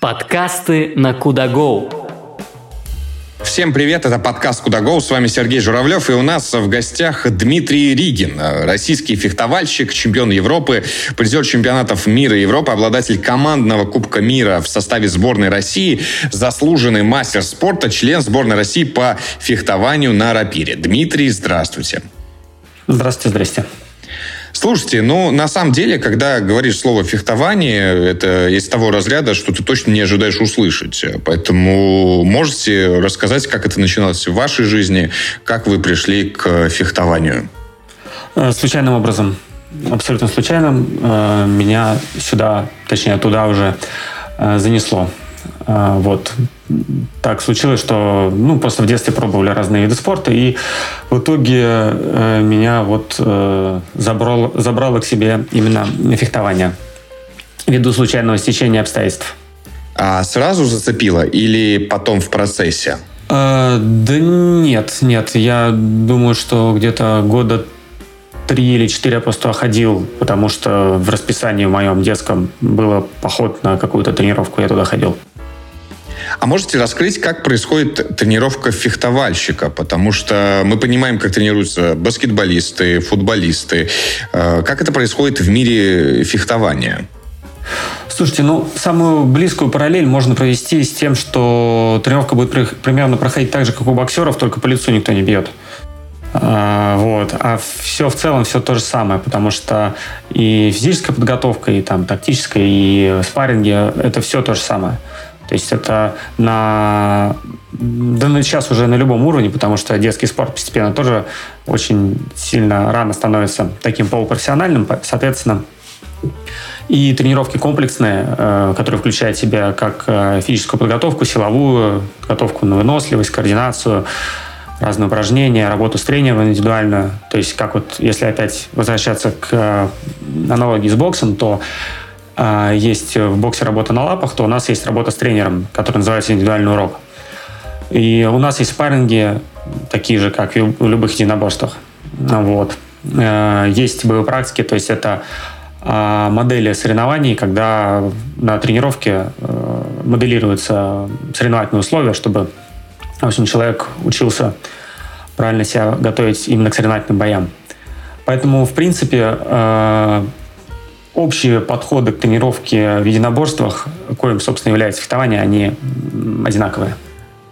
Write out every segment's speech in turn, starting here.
Подкасты на Кудагоу. Всем привет, это подкаст «Куда Гоу», с вами Сергей Журавлев, и у нас в гостях Дмитрий Ригин, российский фехтовальщик, чемпион Европы, призер чемпионатов мира и Европы, обладатель командного Кубка мира в составе сборной России, заслуженный мастер спорта, член сборной России по фехтованию на рапире. Дмитрий, здравствуйте. Здравствуйте, здрасте. Слушайте, ну, на самом деле, когда говоришь слово «фехтование», это из того разряда, что ты точно не ожидаешь услышать. Поэтому можете рассказать, как это начиналось в вашей жизни, как вы пришли к фехтованию? Э, случайным образом. Абсолютно случайным. Э, меня сюда, точнее, туда уже э, занесло. Вот так случилось, что ну, просто в детстве пробовали разные виды спорта, и в итоге э, меня вот э, забрал, забрало к себе именно фехтование ввиду случайного стечения обстоятельств. А сразу зацепило или потом в процессе? Э, да нет, нет. Я думаю, что где-то года три или четыре я просто ходил, потому что в расписании в моем детском было поход на какую-то тренировку, я туда ходил. А можете раскрыть, как происходит тренировка фехтовальщика? Потому что мы понимаем, как тренируются баскетболисты, футболисты. Э, как это происходит в мире фехтования? Слушайте, ну, самую близкую параллель можно провести с тем, что тренировка будет примерно проходить так же, как у боксеров, только по лицу никто не бьет. А, вот. А все в целом все то же самое, потому что и физическая подготовка, и там тактическая, и спарринги – это все то же самое. То есть это на, да на сейчас уже на любом уровне, потому что детский спорт постепенно тоже очень сильно рано становится таким полупрофессиональным, соответственно, и тренировки комплексные, э, которые включают в себя как э, физическую подготовку, силовую подготовку на выносливость, координацию, разные упражнения, работу с тренером индивидуально. То есть, как вот, если опять возвращаться к э, аналогии с боксом, то есть в боксе работа на лапах, то у нас есть работа с тренером, который называется индивидуальный урок. И у нас есть спарринги, такие же, как и в любых единоборствах. Вот. Э, есть боевые практики, то есть это а, модели соревнований, когда на тренировке э, моделируются соревновательные условия, чтобы в общем, человек учился правильно себя готовить именно к соревновательным боям. Поэтому, в принципе, э, общие подходы к тренировке в единоборствах, коим, собственно, является фехтование, они одинаковые.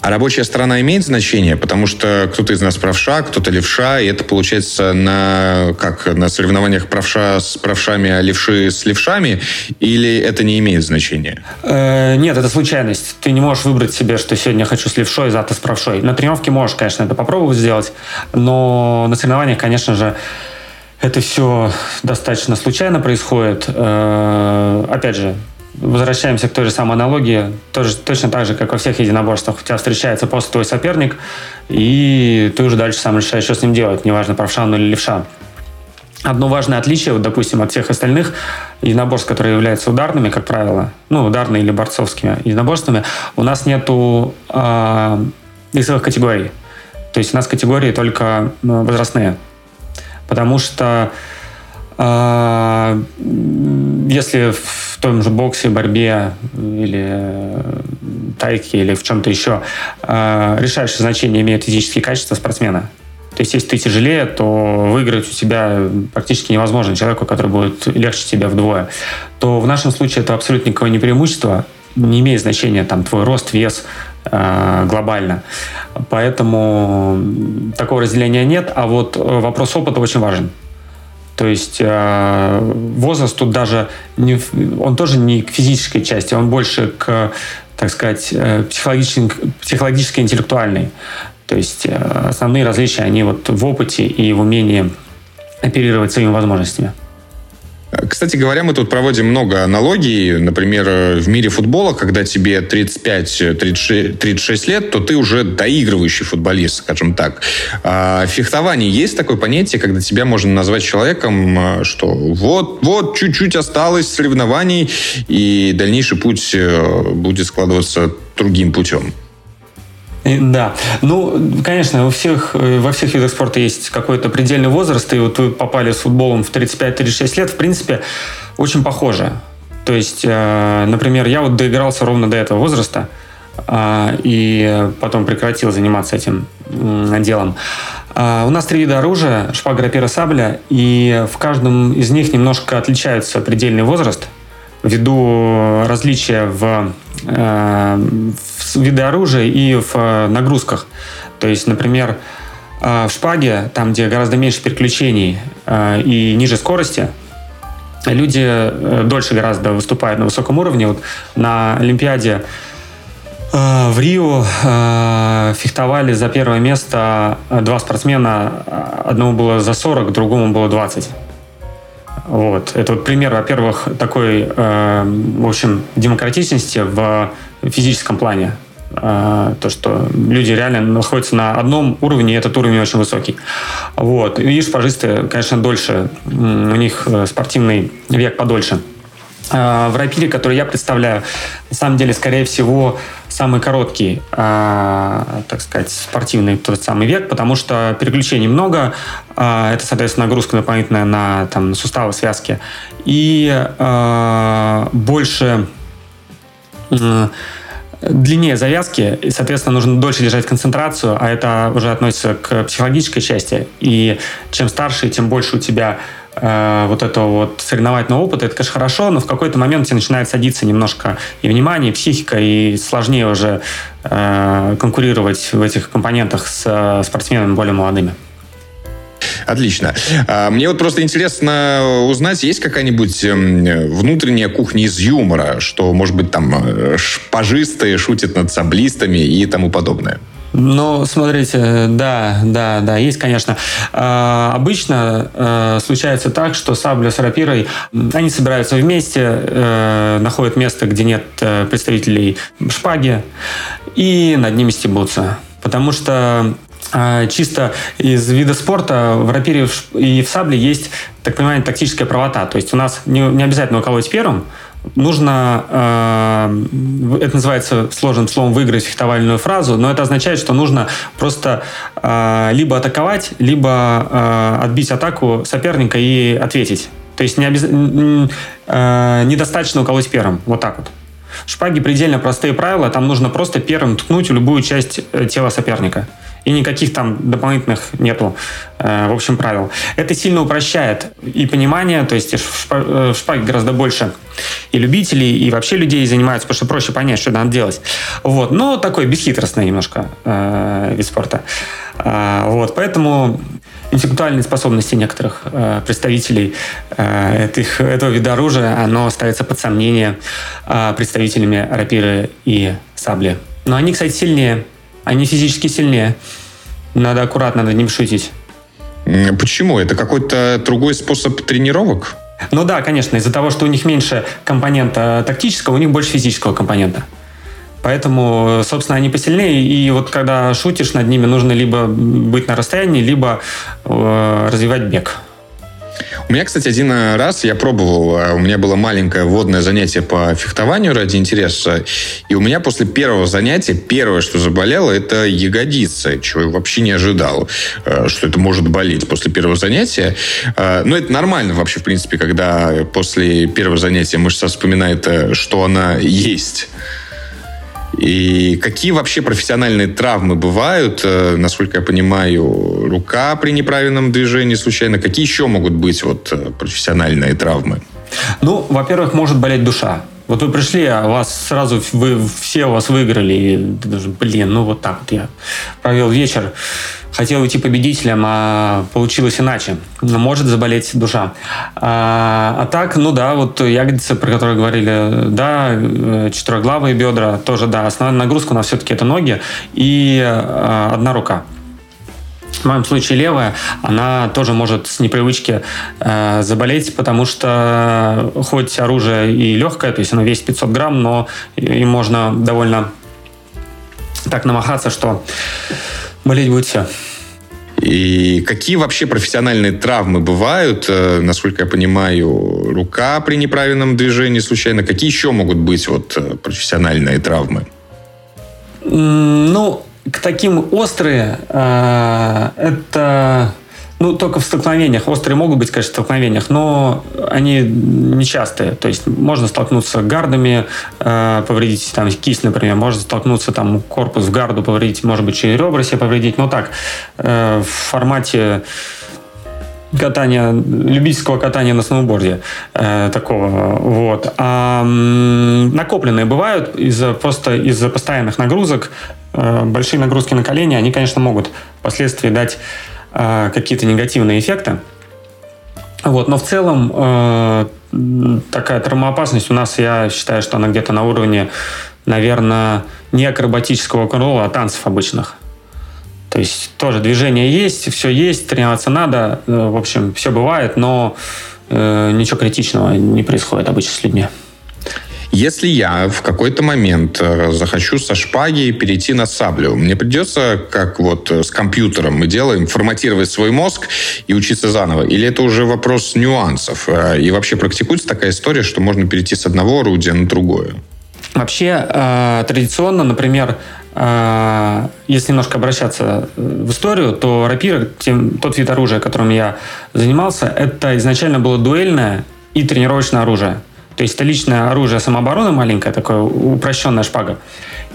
А рабочая сторона имеет значение, потому что кто-то из нас правша, кто-то левша, и это получается на, как, на соревнованиях правша с правшами, а левши с левшами, или это не имеет значения? Э, нет, это случайность. Ты не можешь выбрать себе, что сегодня я хочу с левшой, завтра с правшой. На тренировке можешь, конечно, это попробовать сделать, но на соревнованиях, конечно же, это все достаточно случайно происходит. Э, опять же, возвращаемся к той же самой аналогии. Тоже, точно так же, как во всех единоборствах. У тебя встречается просто твой соперник, и ты уже дальше сам решаешь, что с ним делать, неважно, правша он или левша. Одно важное отличие, вот, допустим, от всех остальных единоборств, которые являются ударными, как правило, ну, ударные или борцовскими единоборствами, у нас нету э, категорий. То есть у нас категории только ну, возрастные. Потому что э, если в том же боксе, борьбе или тайке или в чем-то еще э, решающее значение имеет физические качества спортсмена, то есть, если ты тяжелее, то выиграть у тебя практически невозможно. Человеку, который будет легче тебя вдвое. То в нашем случае это абсолютно никакое не преимущество, не имеет значения там твой рост, вес, Э, глобально. Поэтому такого разделения нет. А вот э, вопрос опыта очень важен. То есть э, возраст тут даже не, он тоже не к физической части, он больше к, так сказать, психологической, психологической интеллектуальной. То есть основные различия, они вот в опыте и в умении оперировать своими возможностями. Кстати говоря, мы тут проводим много аналогий. Например, в мире футбола, когда тебе 35-36 лет, то ты уже доигрывающий футболист, скажем так. А в фехтовании есть такое понятие, когда тебя можно назвать человеком, что вот, вот, чуть-чуть осталось соревнований, и дальнейший путь э, будет складываться другим путем. Да. Ну, конечно, у всех, э, во всех видах спорта есть какой-то предельный возраст, и вот вы попали с футболом в 35-36 лет, в принципе, очень похоже. То есть, э, например, я вот доигрался ровно до этого возраста, э, и потом прекратил заниматься этим э, делом. Э, у нас три вида оружия, шпага, рапира, сабля, и в каждом из них немножко отличается предельный возраст ввиду различия в, э, в виде оружия и в э, нагрузках. То есть, например, э, в шпаге, там, где гораздо меньше переключений э, и ниже скорости, люди э, дольше гораздо выступают на высоком уровне. Вот на Олимпиаде э, в Рио э, фехтовали за первое место два спортсмена. Одному было за 40, другому было 20. Вот. Это вот пример, во-первых, такой, в общем, демократичности в физическом плане. А, то, что люди реально находятся на одном уровне, и этот уровень очень высокий. Вот. И шпажисты, конечно, дольше, у них э, спортивный век подольше. А, в рапире, который я представляю, на самом деле, скорее всего, самый короткий, а, так сказать, спортивный тот самый век, потому что переключений много, это, соответственно, нагрузка дополнительная на там, суставы, связки, и больше длиннее завязки, и, соответственно, нужно дольше держать концентрацию, а это уже относится к психологической части. И чем старше, тем больше у тебя э, вот этого вот соревновательного опыта, это, конечно, хорошо, но в какой-то момент тебе начинает садиться немножко и внимание, и психика, и сложнее уже э, конкурировать в этих компонентах с э, спортсменами более молодыми. Отлично. А, мне вот просто интересно узнать, есть какая-нибудь эм, внутренняя кухня из юмора, что, может быть, там э, шпажисты шутят над саблистами и тому подобное? Ну, смотрите, да, да, да, есть, конечно. Э, обычно э, случается так, что сабля с рапирой, они собираются вместе, э, находят место, где нет э, представителей шпаги, и над ними стебутся. Потому что а, чисто из вида спорта в рапире и в сабле есть, так понимаю, тактическая правота. То есть у нас не, не обязательно уколоть первым, нужно, э, это называется сложным словом, выиграть фехтовальную фразу, но это означает, что нужно просто э, либо атаковать, либо э, отбить атаку соперника и ответить. То есть не обяз... э, недостаточно уколоть первым. Вот так вот. В шпаге предельно простые правила. Там нужно просто первым ткнуть в любую часть э, тела соперника и никаких там дополнительных нету, э, в общем, правил. Это сильно упрощает и понимание, то есть в э, шпаге гораздо больше и любителей, и вообще людей занимаются, потому что проще понять, что надо делать. Вот. Но такой бесхитростный немножко э, вид спорта. Э, вот. Поэтому интеллектуальные способности некоторых э, представителей э, этих, этого вида оружия, оно ставится под сомнение э, представителями рапиры и сабли. Но они, кстати, сильнее они физически сильнее. Надо аккуратно над ним шутить. Почему? Это какой-то другой способ тренировок? Ну да, конечно. Из-за того, что у них меньше компонента тактического, у них больше физического компонента. Поэтому, собственно, они посильнее. И вот когда шутишь над ними, нужно либо быть на расстоянии, либо э, развивать бег. У меня, кстати, один раз я пробовал, а, у меня было маленькое вводное занятие по фехтованию ради интереса, и у меня после первого занятия первое, что заболело, это ягодица, чего я вообще не ожидал, э, что это может болеть после первого занятия. Э, но это нормально вообще, в принципе, когда после первого занятия мышца вспоминает, э, что она есть. И какие вообще профессиональные травмы бывают? Э, насколько я понимаю, рука при неправильном движении случайно. Какие еще могут быть вот э, профессиональные травмы? Ну, во-первых, может болеть душа. Вот вы пришли, а вас сразу вы все у вас выиграли. И даже, блин, ну вот так вот я провел вечер хотел уйти победителем, а получилось иначе. Может заболеть душа. А, а так, ну да, вот ягодицы, про которые говорили, да, э, четырехглавые бедра, тоже, да, основная нагрузка у нас все-таки это ноги и а, одна рука. В моем случае левая, она тоже может с непривычки э, заболеть, потому что хоть оружие и легкое, то есть оно весит 500 грамм, но им можно довольно так намахаться, что Болеть будет все. И какие вообще профессиональные травмы бывают, э, насколько я понимаю, рука при неправильном движении случайно? Какие еще могут быть вот э, профессиональные травмы? Ну, к таким острые, э, это Ну, только в столкновениях. Острые могут быть, конечно, в столкновениях, но они нечастые. То есть можно столкнуться гардами, э, повредить там кисть, например, можно столкнуться там корпус в гарду, повредить, может быть, через ребра себе повредить. Но так, э, в формате катания, любительского катания на сноуборде э, такого. Вот. А м, накопленные бывают из-за просто из-за постоянных нагрузок. Э, большие нагрузки на колени, они, конечно, могут впоследствии дать э, какие-то негативные эффекты. Вот, но в целом э, такая травмоопасность у нас, я считаю, что она где-то на уровне, наверное, не акробатического кролла, а танцев обычных. То есть тоже движение есть, все есть, тренироваться надо. В общем, все бывает, но э, ничего критичного не происходит обычно с людьми. Если я в какой-то момент э, захочу со шпаги перейти на саблю, мне придется, как вот с компьютером мы делаем, форматировать свой мозг и учиться заново? Или это уже вопрос нюансов? Э, и вообще практикуется такая история, что можно перейти с одного орудия на другое? Вообще, э, традиционно, например, э, если немножко обращаться в историю, то рапира, тем, тот вид оружия, которым я занимался, это изначально было дуэльное и тренировочное оружие. То есть это личное оружие самообороны маленькое, такое упрощенная шпага.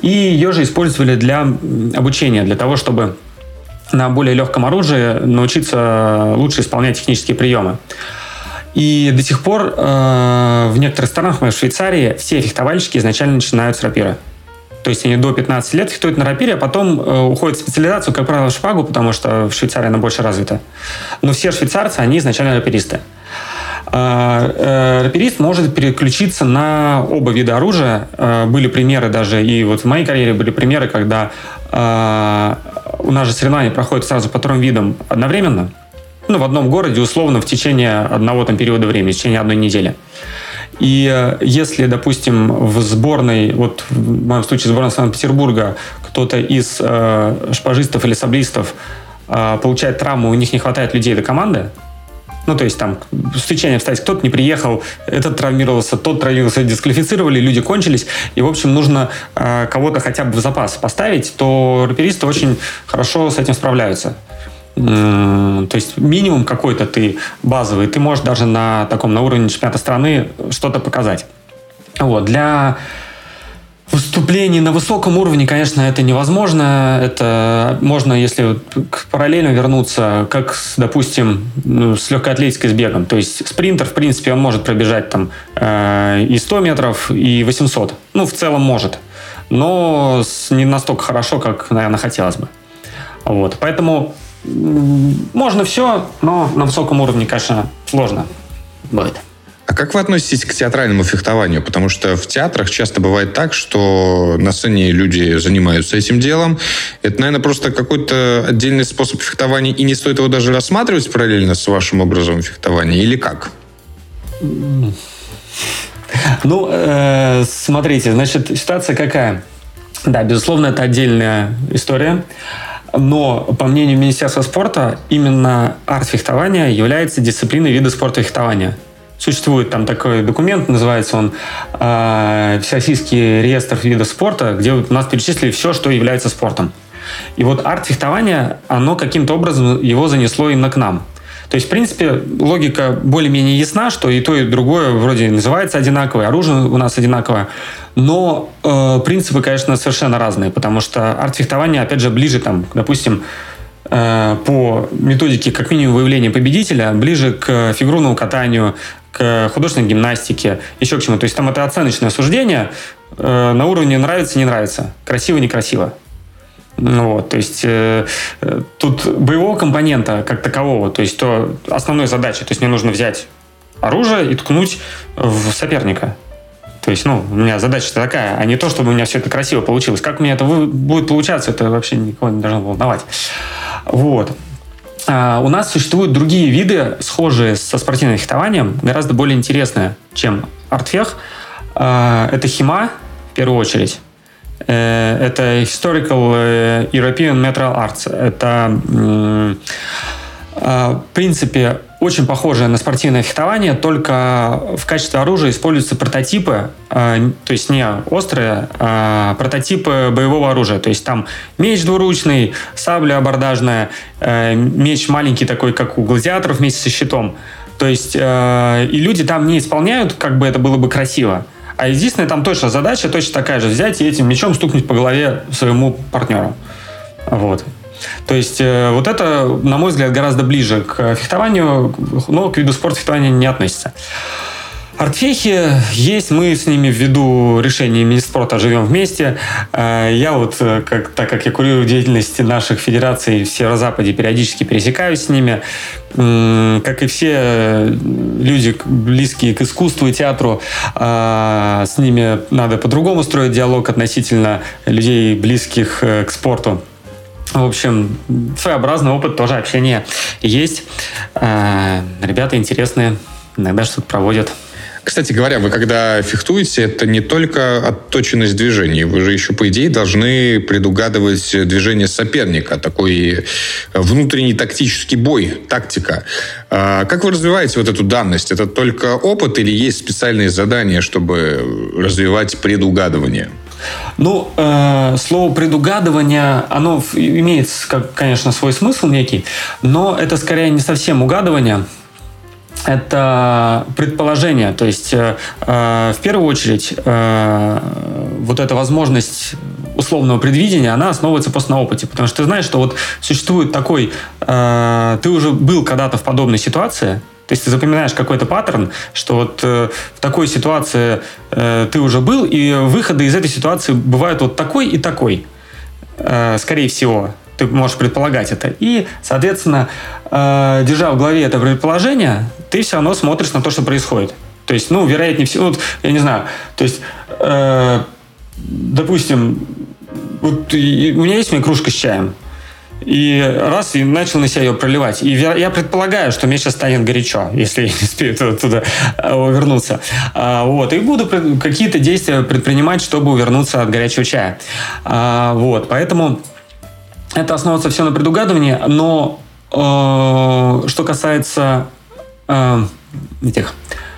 И ее же использовали для обучения, для того, чтобы на более легком оружии научиться лучше исполнять технические приемы. И до сих пор э, в некоторых странах, в Швейцарии, все фехтовальщики изначально начинают с рапира. То есть они до 15 лет фехтуют на рапире, а потом э, уходят в специализацию, как правило, в шпагу, потому что в Швейцарии она больше развита. Но все швейцарцы, они изначально раперисты. Э, э, раперист может переключиться на оба вида оружия. Э, были примеры даже, и вот в моей карьере были примеры, когда э, у нас же соревнования проходят сразу по трем видам одновременно – ну, в одном городе, условно, в течение одного там периода времени, в течение одной недели. И э, если, допустим, в сборной, вот в моем случае сборной Санкт-Петербурга, кто-то из э, шпажистов или саблистов э, получает травму, у них не хватает людей до команды, ну, то есть там стечение обстоятельств, кто-то не приехал, этот травмировался, тот травмировался, дисквалифицировали, люди кончились, и, в общем, нужно э, кого-то хотя бы в запас поставить, то раперисты очень хорошо с этим справляются то есть минимум какой-то ты базовый, ты можешь даже на таком, на уровне чемпионата страны что-то показать. Вот, для выступлений на высоком уровне, конечно, это невозможно. Это можно, если параллельно вернуться, как, допустим, ну, с легкой атлетикой с бегом. То есть спринтер, в принципе, он может пробежать там э, и 100 метров, и 800. Ну, в целом может. Но не настолько хорошо, как, наверное, хотелось бы. Вот. Поэтому можно все, но на высоком уровне, конечно, сложно будет. А как вы относитесь к театральному фехтованию? Потому что в театрах часто бывает так, что на сцене люди занимаются этим делом. Это, наверное, просто какой-то отдельный способ фехтования, и не стоит его даже рассматривать параллельно с вашим образом фехтования, или как? Ну, э, смотрите, значит, ситуация какая? Да, безусловно, это отдельная история. Но, по мнению Министерства спорта, именно арт-фехтование является дисциплиной вида спорта фехтования. Существует там такой документ, называется он э, Всероссийский реестр видов спорта, где у нас перечислили все, что является спортом. И вот арт-фехтование, оно каким-то образом его занесло именно к нам. То есть, в принципе, логика более-менее ясна, что и то, и другое вроде называется одинаковое, оружие у нас одинаковое. Но э, принципы, конечно, совершенно разные, потому что арт-фехтование, опять же, ближе, там, допустим, по методике, как минимум, выявления победителя, ближе к фигурному катанию, к художественной гимнастике, еще к чему. То есть там это оценочное суждение э, на уровне нравится, не нравится, красиво, некрасиво. Вот, то есть э, э, тут боевого компонента как такового, то есть то основной задачей, то есть мне нужно взять оружие и ткнуть в соперника. То есть, ну, у меня задача такая, а не то, чтобы у меня все это красиво получилось. Как у меня это будет получаться, это вообще никого не должно волновать. Вот. А у нас существуют другие виды, схожие со спортивным фехтованием, гораздо более интересные, чем артфех. А, это хима, в первую очередь. Э, это Historical э, European Metal Arts. Это, в принципе, очень похожее на спортивное фехтование, только в качестве оружия используются прототипы, э, то есть не острые, а прототипы боевого оружия. То есть там меч двуручный, сабля абордажная, э, меч маленький такой, как у гладиаторов вместе со щитом. То есть э, и люди там не исполняют, как бы это было бы красиво. А единственная там точно задача, точно такая же, взять и этим мечом стукнуть по голове своему партнеру. Вот. То есть э, вот это, на мой взгляд, гораздо ближе к фехтованию, но к виду спорта фехтования не относится. Артфехи есть, мы с ними ввиду решения Минспорта живем вместе. Э, я вот, э, как, так как я курирую деятельность наших федераций в Северо-Западе, периодически пересекаюсь с ними. Как и все люди, близкие к искусству и театру, с ними надо по-другому строить диалог относительно людей, близких к спорту. В общем, своеобразный опыт тоже общения есть. Э, ребята интересные, иногда что-то проводят. Кстати говоря, вы когда фехтуете, это не только отточенность движений. Вы же еще, по идее, должны предугадывать движение соперника. Такой внутренний тактический бой, тактика. А как вы развиваете вот эту данность? Это только опыт или есть специальные задания, чтобы развивать предугадывание? Ну, э, слово предугадывание, оно имеет, как, конечно, свой смысл некий, но это скорее не совсем угадывание, это предположение. То есть, э, э, в первую очередь, э, вот эта возможность условного предвидения, она основывается просто на опыте. Потому что ты знаешь, что вот существует такой... Э, ты уже был когда-то в подобной ситуации, то есть ты запоминаешь какой-то паттерн, что вот э, в такой ситуации э, ты уже был, и выходы из этой ситуации бывают вот такой и такой. Э, скорее всего, ты можешь предполагать это. И, соответственно, э, держа в голове это предположение, ты все равно смотришь на то, что происходит. То есть, ну, вероятнее всего, вот, я не знаю, то есть, э, допустим, вот у меня есть у меня кружка с чаем, и раз, и начал на себя ее проливать. И я предполагаю, что мне сейчас станет горячо, если я не успею туда, туда вернуться. А, вот. И буду какие-то действия предпринимать, чтобы увернуться от горячего чая. А, вот. Поэтому это основывается все на предугадывании, но э, что касается э, этих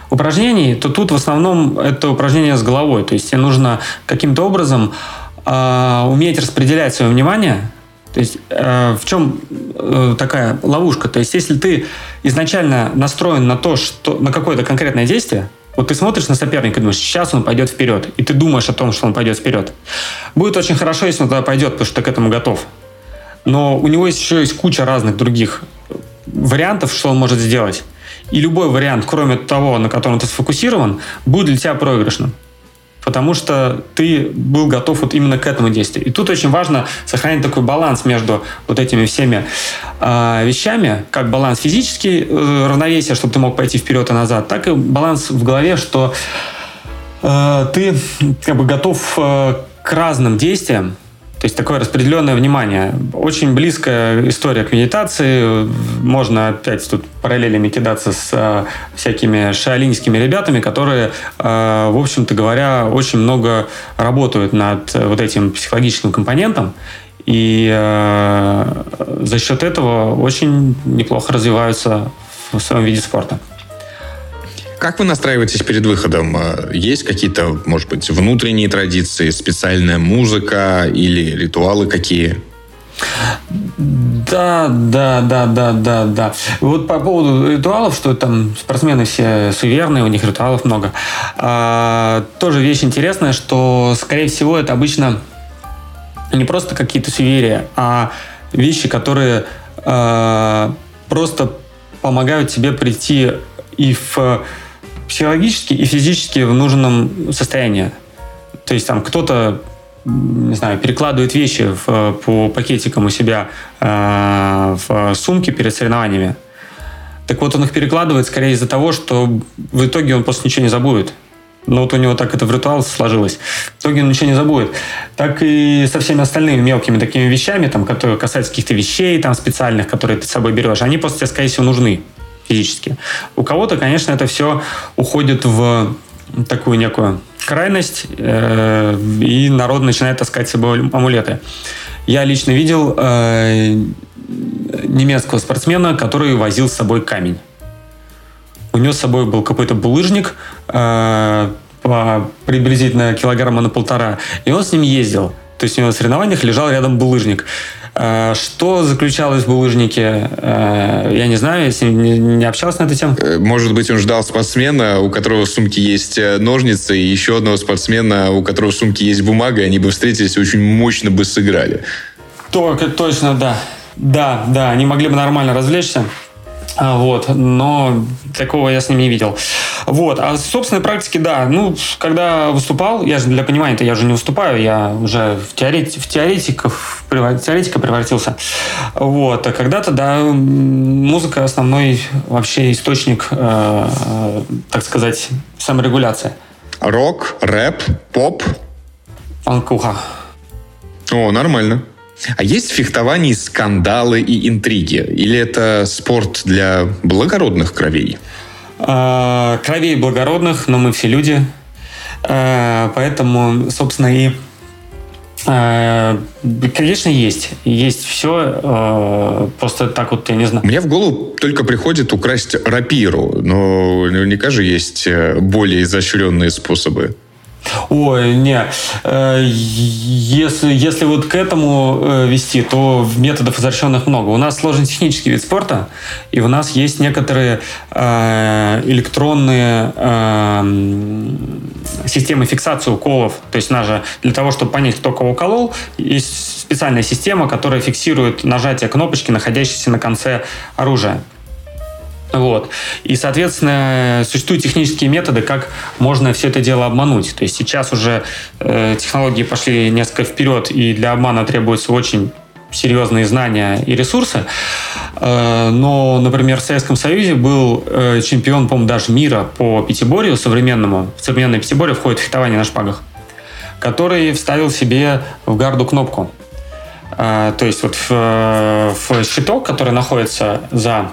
упражнений, то тут в основном это упражнение с головой. То есть тебе нужно каким-то образом э, уметь распределять свое внимание то есть э, в чем э, такая ловушка? То есть если ты изначально настроен на то, что на какое-то конкретное действие, вот ты смотришь на соперника и думаешь, сейчас он пойдет вперед, и ты думаешь о том, что он пойдет вперед. Будет очень хорошо, если он туда пойдет, потому что ты к этому готов. Но у него еще есть куча разных других вариантов, что он может сделать. И любой вариант, кроме того, на котором ты сфокусирован, будет для тебя проигрышным потому что ты был готов вот именно к этому действию. И тут очень важно сохранить такой баланс между вот этими всеми э, вещами, как баланс физический, э, равновесие, чтобы ты мог пойти вперед и назад, так и баланс в голове, что э, ты как бы готов э, к разным действиям, то есть такое распределенное внимание. Очень близкая история к медитации. Можно опять тут параллелями кидаться с э, всякими шаолиньскими ребятами, которые, э, в общем-то говоря, очень много работают над вот этим психологическим компонентом. И э, за счет этого очень неплохо развиваются в своем виде спорта. Как вы настраиваетесь перед выходом? Э, есть какие-то, может быть, внутренние традиции, специальная музыка или ритуалы какие? Да, да, да, да, да, да. Вот по поводу ритуалов, что там спортсмены все суеверные, у них ритуалов много. А, тоже вещь интересная, что, скорее всего, это обычно не просто какие-то суеверия, а вещи, которые а, просто помогают тебе прийти и в психологически и физически в нужном состоянии. То есть там кто-то не знаю, перекладывает вещи в, по пакетикам у себя э, в сумке перед соревнованиями. Так вот, он их перекладывает скорее из-за того, что в итоге он просто ничего не забудет. Но вот у него так это в ритуал сложилось. В итоге он ничего не забудет. Так и со всеми остальными мелкими такими вещами, там, которые касаются каких-то вещей там, специальных, которые ты с собой берешь, они просто тебе, скорее всего, нужны физически. У кого-то, конечно, это все уходит в такую некую крайность, э, и народ начинает таскать с собой амулеты. Я лично видел э, немецкого спортсмена, который возил с собой камень. у него с собой был какой-то булыжник, э, приблизительно килограмма на полтора, и он с ним ездил. То есть у него на соревнованиях лежал рядом булыжник. Э, что заключалось в булыжнике, э, я не знаю, если не общался на эту тему. Э, может быть, он ждал спортсмена, у которого в сумке есть ножницы, и еще одного спортсмена, у которого в сумке есть бумага, и они бы встретились и очень мощно бы сыграли. Только точно, да. Да, да, они могли бы нормально развлечься. А, вот, но такого я с ним не видел. Вот, а в собственной практике, да, ну, когда выступал, я же для понимания-то я уже не выступаю, я уже в, теорет, в теоретиков, в теоретика превратился. Вот, а когда-то, да, музыка основной вообще источник, э, э, так сказать, саморегуляции. Рок, рэп, поп? Фанкуха. О, нормально. А есть в фехтовании скандалы и интриги? Или это спорт для благородных кровей? А, кровей благородных, но мы все люди. А, поэтому, собственно, и а, Конечно, есть. Есть все. Просто так вот, я не знаю. Мне в голову только приходит украсть рапиру, но наверняка же есть э, более изощренные способы. Ой, не. Э, если, если вот к этому э, вести, то методов изощренных много. У нас сложный технический вид спорта, и у нас есть некоторые э, электронные системы фиксации уколов. То есть даже для того, чтобы понять, кто кого уколол, есть специальная система, которая фиксирует нажатие кнопочки, находящейся на конце оружия. Вот. И, соответственно, существуют технические методы, как можно все это дело обмануть. То есть сейчас уже э, технологии пошли несколько вперед, и для обмана требуются очень серьезные знания и ресурсы. Э, но, например, в Советском Союзе был э, чемпион, по-моему, даже мира по пятиборью современному. В современное пятиборье входит фехтование на шпагах, который вставил себе в гарду кнопку. Э, то есть вот в, в щиток, который находится за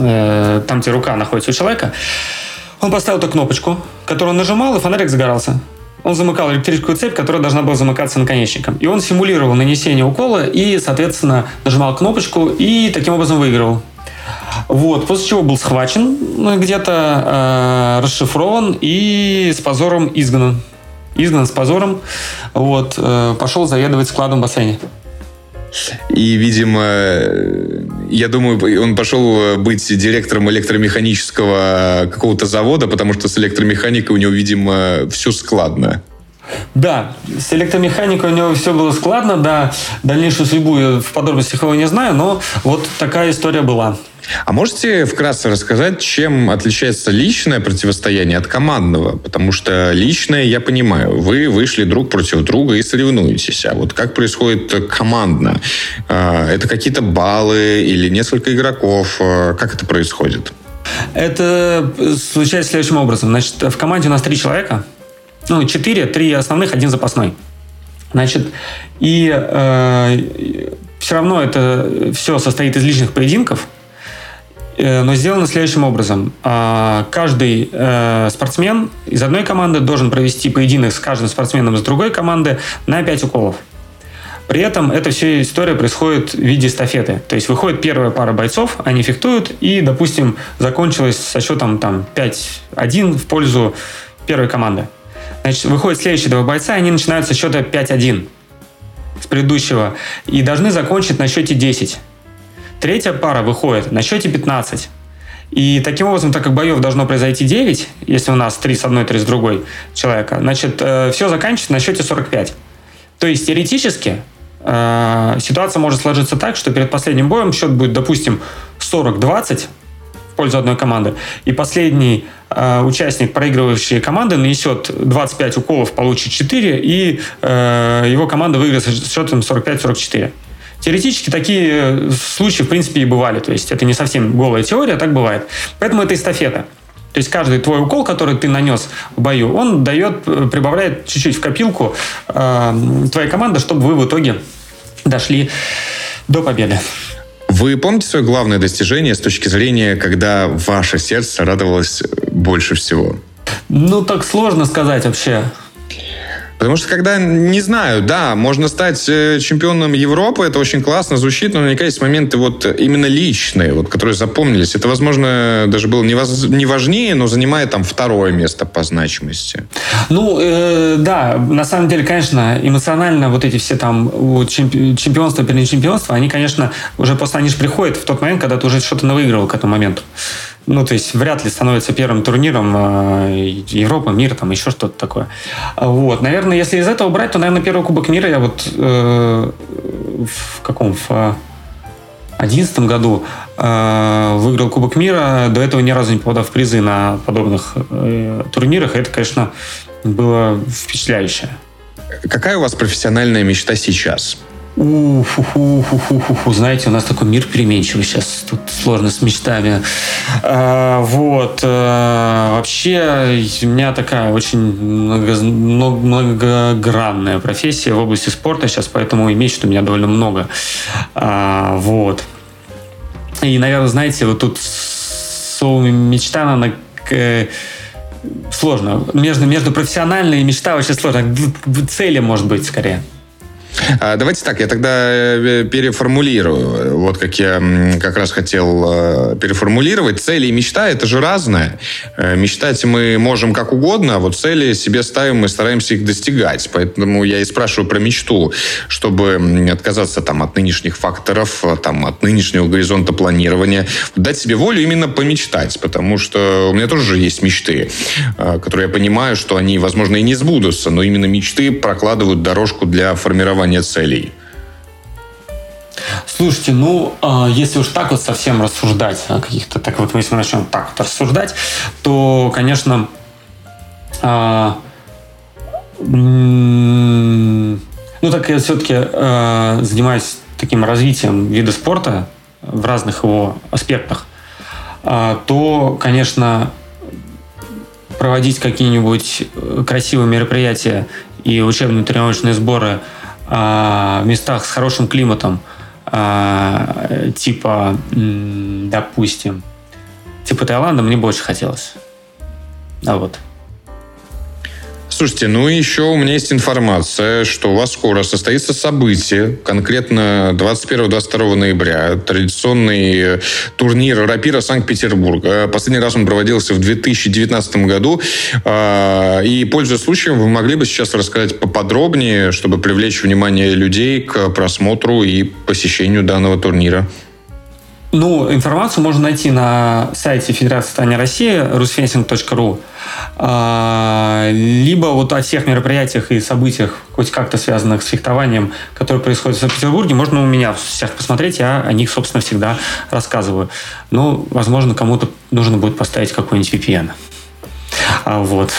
Э, там, где рука находится у человека, он поставил эту кнопочку, которую он нажимал, и фонарик загорался. Он замыкал электрическую цепь, которая должна была замыкаться наконечником. И он симулировал нанесение укола и, соответственно, нажимал кнопочку и таким образом выигрывал. Вот, после чего был схвачен, ну, где-то э, расшифрован и с позором изгнан. Изгнан с позором. Вот, э, пошел заведовать складом в бассейне. И, видимо, я думаю, он пошел быть директором электромеханического какого-то завода, потому что с электромеханикой у него, видимо, все складно. Да, с электромеханикой у него все было складно, да. Дальнейшую судьбу я в подробностях его не знаю, но вот такая история была. А можете вкратце рассказать, чем отличается личное противостояние от командного? Потому что личное, я понимаю, вы вышли друг против друга и соревнуетесь. А вот как происходит командно? А, это какие-то баллы или несколько игроков? А, как это происходит? Это случается следующим образом. Значит, в команде у нас три человека. Ну, четыре, три основных, один запасной. Значит, и э, все равно это все состоит из личных поединков – Э, но сделано следующим образом. А, каждый э, спортсмен из одной команды должен провести поединок с каждым спортсменом из другой команды на 5 уколов. При этом эта вся история происходит в виде эстафеты. То есть выходит первая пара бойцов, они фехтуют, и, допустим, закончилось со счетом там 5-1 в пользу первой команды. Значит, выходят следующие два бойца, и они начинают со счета 5-1 с предыдущего, и должны закончить на счете 10. Третья пара выходит на счете 15. И таким образом, так как боев должно произойти 9, если у нас 3 с одной, 3 с другой человека, значит, э, все заканчивается на счете 45. То есть теоретически э, ситуация может сложиться так, что перед последним боем счет будет, допустим, 40-20 в пользу одной команды, и последний э, участник проигрывающей команды нанесет 25 уколов, получит 4, и э, его команда выиграет с счетом 45-44. Теоретически такие э, случаи, в принципе, и бывали. То есть это не совсем голая теория, так бывает. Поэтому это эстафета. То есть каждый твой укол, который ты нанес в бою, он дает, э, прибавляет чуть-чуть в копилку э, твоей команды, чтобы вы в итоге дошли до победы. Вы помните свое главное достижение с точки зрения, когда ваше сердце радовалось больше всего? Ну, так сложно сказать вообще. Потому что когда, не знаю, да, можно стать э, чемпионом Европы, это очень классно звучит, но наверняка есть моменты вот именно личные, вот, которые запомнились. Это, возможно, даже было не, важнее, но занимает там второе место по значимости. Ну, э, да, на самом деле, конечно, эмоционально вот эти все там чемпионства, перечемпионства, они, конечно, уже просто они же приходят в тот момент, когда ты уже что-то навыигрывал к этому моменту. Ну, то есть вряд ли становится первым турниром э, Европа, мир, там еще что-то такое. Вот. Наверное, если из этого брать, то, наверное, первый Кубок мира я вот э, в каком? В одиннадцатом году э, выиграл Кубок мира. До этого ни разу не попадал в призы на подобных э, турнирах. Это, конечно, было впечатляюще. Какая у вас профессиональная мечта сейчас? Уфу-фу-фу-фу-фу. Знаете, у нас такой мир переменчивый сейчас. Тут сложно с мечтами. А, вот. А, вообще, у меня такая очень много, многогранная профессия в области спорта сейчас, поэтому и мечт у меня довольно много. А, вот. И, наверное, знаете, вот тут слово мечта, она сложно. Между, между профессиональной и мечта очень сложно. Цели, может быть, скорее. А, давайте так, я тогда э, переформулирую. Вот как я как раз хотел э, переформулировать. Цели и мечта – это же разное. Э, мечтать мы можем как угодно, а вот цели себе ставим, мы стараемся их достигать. Поэтому я и спрашиваю про мечту, чтобы отказаться там, от нынешних факторов, там, от нынешнего горизонта планирования, дать себе волю именно помечтать, потому что у меня тоже есть мечты, которые я понимаю, что они, возможно, и не сбудутся, но именно мечты прокладывают дорожку для формирования формирования целей? Слушайте, ну, а, если уж так вот совсем рассуждать о каких-то, так вот, если мы начнем так вот рассуждать, то, конечно, а, ну, так я все-таки а, занимаюсь таким развитием вида спорта в разных его аспектах, то, конечно, проводить какие-нибудь красивые мероприятия и учебные тренировочные сборы – в местах с хорошим климатом, а, типа, допустим, типа Таиланда, мне бы очень хотелось. А вот. Слушайте, ну и еще у меня есть информация, что у вас скоро состоится событие, конкретно 21-22 ноября, традиционный турнир рапира Санкт-Петербурга. Последний раз он проводился в 2019 году. А, и, пользуясь случаем, вы могли бы сейчас рассказать поподробнее, чтобы привлечь внимание людей к просмотру и посещению данного турнира? Ну, информацию можно найти на сайте Федерации Таня России rusfencing.ru а, либо вот о всех мероприятиях и событиях, хоть как-то связанных с фехтованием, которые происходят в Санкт-Петербурге, можно у меня всех посмотреть, я о них, собственно, всегда рассказываю. Ну, возможно, кому-то нужно будет поставить какой-нибудь VPN. А, вот.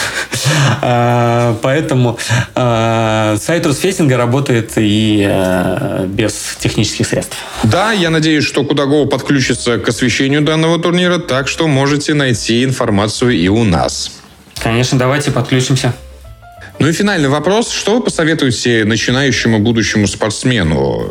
А, поэтому а, сайт Русфейтинга работает и а, без технических средств. Да, я надеюсь, что Кудагова подключится к освещению данного турнира, так что можете найти информацию и у нас. Конечно, давайте подключимся. Ну и финальный вопрос. Что вы посоветуете начинающему будущему спортсмену?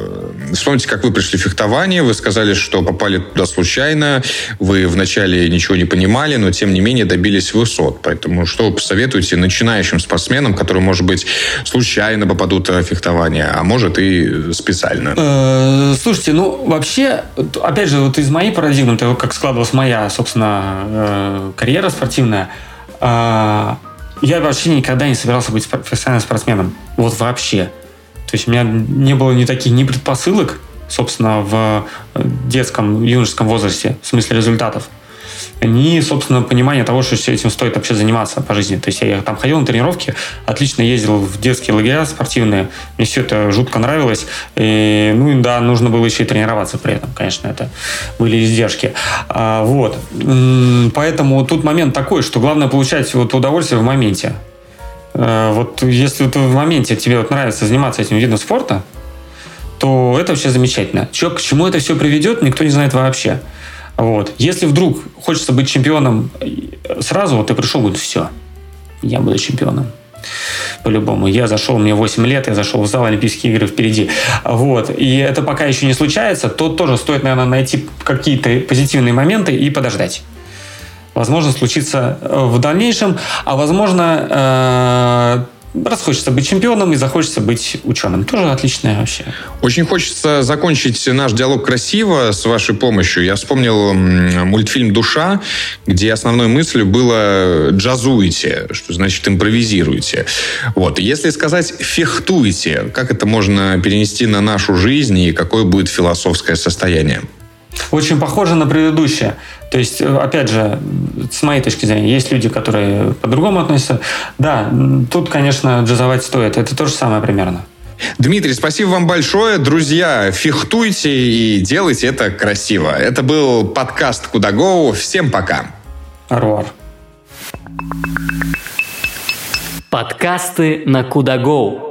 Вспомните, как вы пришли в фехтование. Вы сказали, что попали туда случайно. Вы вначале ничего не понимали, но тем не менее добились высот. Поэтому что вы посоветуете начинающим спортсменам, которые, может быть, случайно попадут в фехтование, а может и специально? Э, слушайте, ну вообще, опять же, вот из моей парадигмы, как складывалась моя, собственно, э, карьера спортивная, а, я вообще никогда не собирался быть профессиональным спортсменом. Вот вообще. То есть у меня не было ни таких ни предпосылок, собственно, в э, детском, юношеском возрасте, в смысле результатов ни, собственно, понимания того, что этим стоит вообще заниматься по жизни. То есть я там ходил на тренировки, отлично ездил в детские лагеря спортивные, мне все это жутко нравилось. И, ну да, нужно было еще и тренироваться при этом, конечно, это были издержки. А, вот. Поэтому тут момент такой, что главное получать вот удовольствие в моменте. А, вот если вот в моменте тебе вот нравится заниматься этим видом спорта, то это вообще замечательно. Че, к чему это все приведет, никто не знает вообще. Вот. Если вдруг хочется быть чемпионом сразу, вот ты пришел, говорит, все, я буду чемпионом. По-любому. Я зашел, мне 8 лет, я зашел в зал Олимпийские игры впереди. Вот. И это пока еще не случается, то тоже стоит, наверное, найти какие-то позитивные моменты и подождать. Возможно, случится э, в дальнейшем, а возможно, раз хочется быть чемпионом и захочется быть ученым. Тоже отличное вообще. Очень хочется закончить наш диалог красиво с вашей помощью. Я вспомнил мультфильм «Душа», где основной мыслью было «джазуйте», что значит импровизируйте. Вот. Если сказать «фехтуйте», как это можно перенести на нашу жизнь и какое будет философское состояние? Очень похоже на предыдущее. То есть, э, опять же, с моей точки зрения, есть люди, которые по-другому относятся. Да, тут, конечно, джазовать стоит. Это то же самое примерно. Дмитрий, спасибо вам большое. Друзья, фехтуйте и делайте это красиво. Это был подкаст Куда Гоу. Всем пока. Аруар. Подкасты на Куда Гоу.